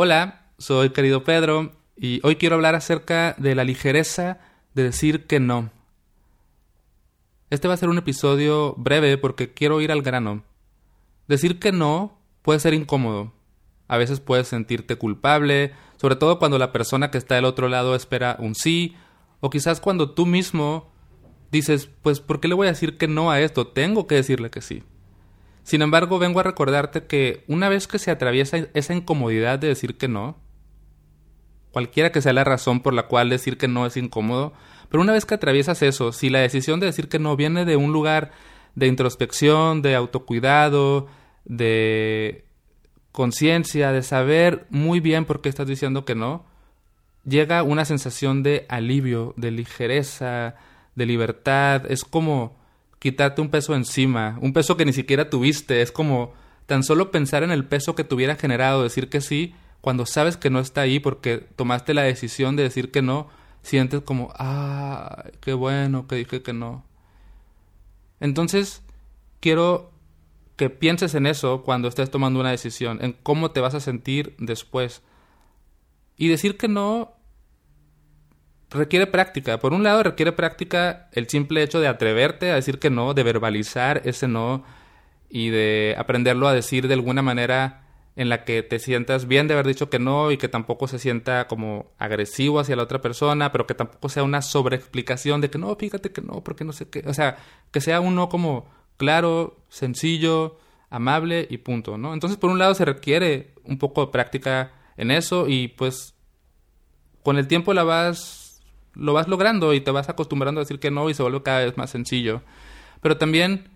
Hola, soy querido Pedro y hoy quiero hablar acerca de la ligereza de decir que no. Este va a ser un episodio breve porque quiero ir al grano. Decir que no puede ser incómodo. A veces puedes sentirte culpable, sobre todo cuando la persona que está del otro lado espera un sí, o quizás cuando tú mismo dices, pues, ¿por qué le voy a decir que no a esto? Tengo que decirle que sí. Sin embargo, vengo a recordarte que una vez que se atraviesa esa incomodidad de decir que no, cualquiera que sea la razón por la cual decir que no es incómodo, pero una vez que atraviesas eso, si la decisión de decir que no viene de un lugar de introspección, de autocuidado, de conciencia, de saber muy bien por qué estás diciendo que no, llega una sensación de alivio, de ligereza, de libertad, es como quitarte un peso encima, un peso que ni siquiera tuviste, es como tan solo pensar en el peso que te hubiera generado decir que sí, cuando sabes que no está ahí porque tomaste la decisión de decir que no, sientes como, ah, qué bueno que dije que no. Entonces, quiero que pienses en eso cuando estés tomando una decisión, en cómo te vas a sentir después. Y decir que no requiere práctica. Por un lado, requiere práctica el simple hecho de atreverte a decir que no, de verbalizar ese no y de aprenderlo a decir de alguna manera en la que te sientas bien de haber dicho que no y que tampoco se sienta como agresivo hacia la otra persona, pero que tampoco sea una sobreexplicación de que no, fíjate que no, porque no sé qué. O sea, que sea un no como claro, sencillo, amable y punto, ¿no? Entonces, por un lado, se requiere un poco de práctica en eso y pues con el tiempo la vas lo vas logrando y te vas acostumbrando a decir que no y se vuelve cada vez más sencillo. Pero también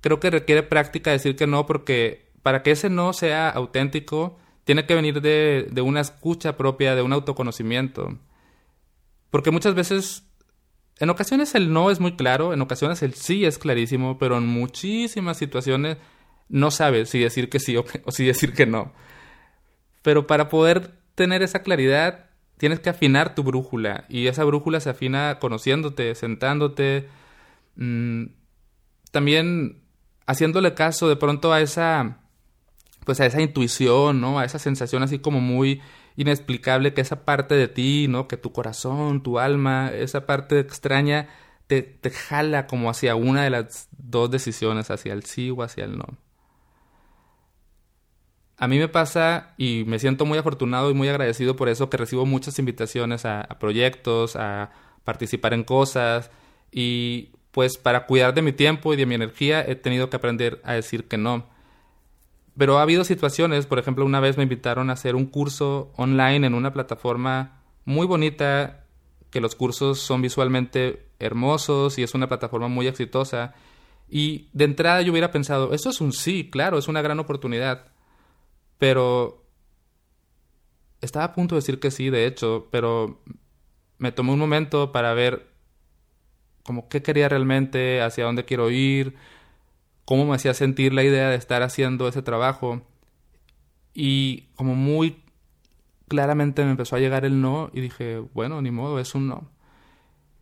creo que requiere práctica decir que no porque para que ese no sea auténtico tiene que venir de, de una escucha propia, de un autoconocimiento. Porque muchas veces, en ocasiones el no es muy claro, en ocasiones el sí es clarísimo, pero en muchísimas situaciones no sabes si decir que sí o, o si decir que no. Pero para poder tener esa claridad tienes que afinar tu brújula y esa brújula se afina conociéndote, sentándote, mm, también haciéndole caso de pronto a esa pues a esa intuición, ¿no? A esa sensación así como muy inexplicable que esa parte de ti, ¿no? Que tu corazón, tu alma, esa parte extraña te, te jala como hacia una de las dos decisiones, hacia el sí o hacia el no a mí me pasa y me siento muy afortunado y muy agradecido por eso que recibo muchas invitaciones a, proyectos, a participar en cosas y pues para cuidar de mi tiempo y de mi energía he tenido que aprender a decir que no. Pero ha habido situaciones, por ejemplo, una vez me invitaron a hacer un curso online en una plataforma muy bonita, que los cursos son visualmente hermosos y es una plataforma muy exitosa. Y de entrada yo hubiera pensado, eso es un sí, claro, es una gran oportunidad. Pero estaba a punto de decir que sí, de hecho, pero me tomé un momento para ver como qué quería realmente, hacia dónde quiero ir, cómo me hacía sentir la idea de estar haciendo ese trabajo. Y como muy claramente me empezó a llegar el no y dije, bueno, ni modo, es un no.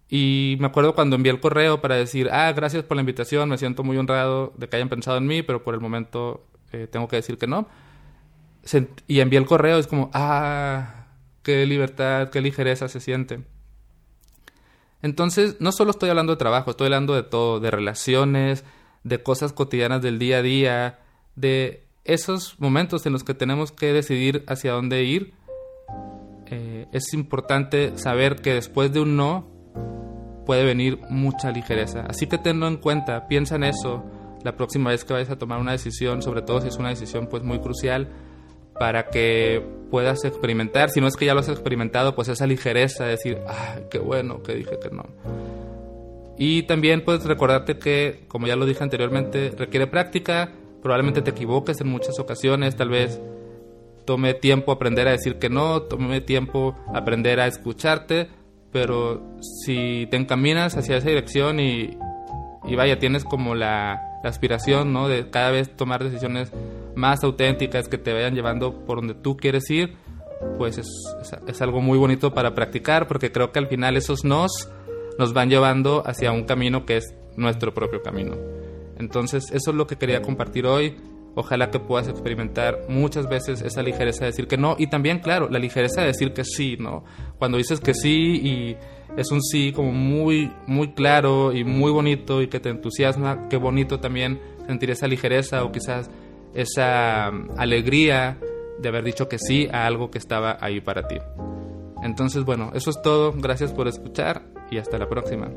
Y me acuerdo cuando envié el correo para decir, ah, gracias por la invitación, me siento muy honrado de que hayan pensado en mí, pero por el momento eh, tengo que decir que no y envié el correo, es como, ah, qué libertad, qué ligereza se siente. Entonces, no solo estoy hablando de trabajo, estoy hablando de todo, de relaciones, de cosas cotidianas del día a día, de esos momentos en los que tenemos que decidir hacia dónde ir. Eh, es importante saber que después de un no puede venir mucha ligereza. Así que tenlo en cuenta, piensa en eso la próxima vez que vayas a tomar una decisión, sobre todo si es una decisión pues muy crucial para que puedas experimentar, si no es que ya lo has experimentado, pues esa ligereza de decir, ah, qué bueno que dije que no. Y también puedes recordarte que, como ya lo dije anteriormente, requiere práctica, probablemente te equivoques en muchas ocasiones, tal vez tome tiempo aprender a decir que no, tome tiempo aprender a escucharte, pero si te encaminas hacia esa dirección y, vaya, tienes como la, la aspiración, ¿no? De cada vez tomar decisiones más auténticas que te vayan llevando por donde tú quieres ir, pues es, es, algo muy bonito para practicar porque creo que al final esos nos nos van llevando hacia un camino que es nuestro propio camino. Entonces eso es lo que quería compartir hoy. Ojalá que puedas experimentar muchas veces esa ligereza de decir que no y también, claro, la ligereza de decir que sí, ¿no? Cuando dices que sí y es un sí como muy, muy claro y muy bonito y que te entusiasma, qué bonito también sentir esa ligereza o quizás esa um, alegría de haber dicho que sí a algo que estaba ahí para ti. Entonces, bueno, eso es todo. Gracias por escuchar y hasta la próxima.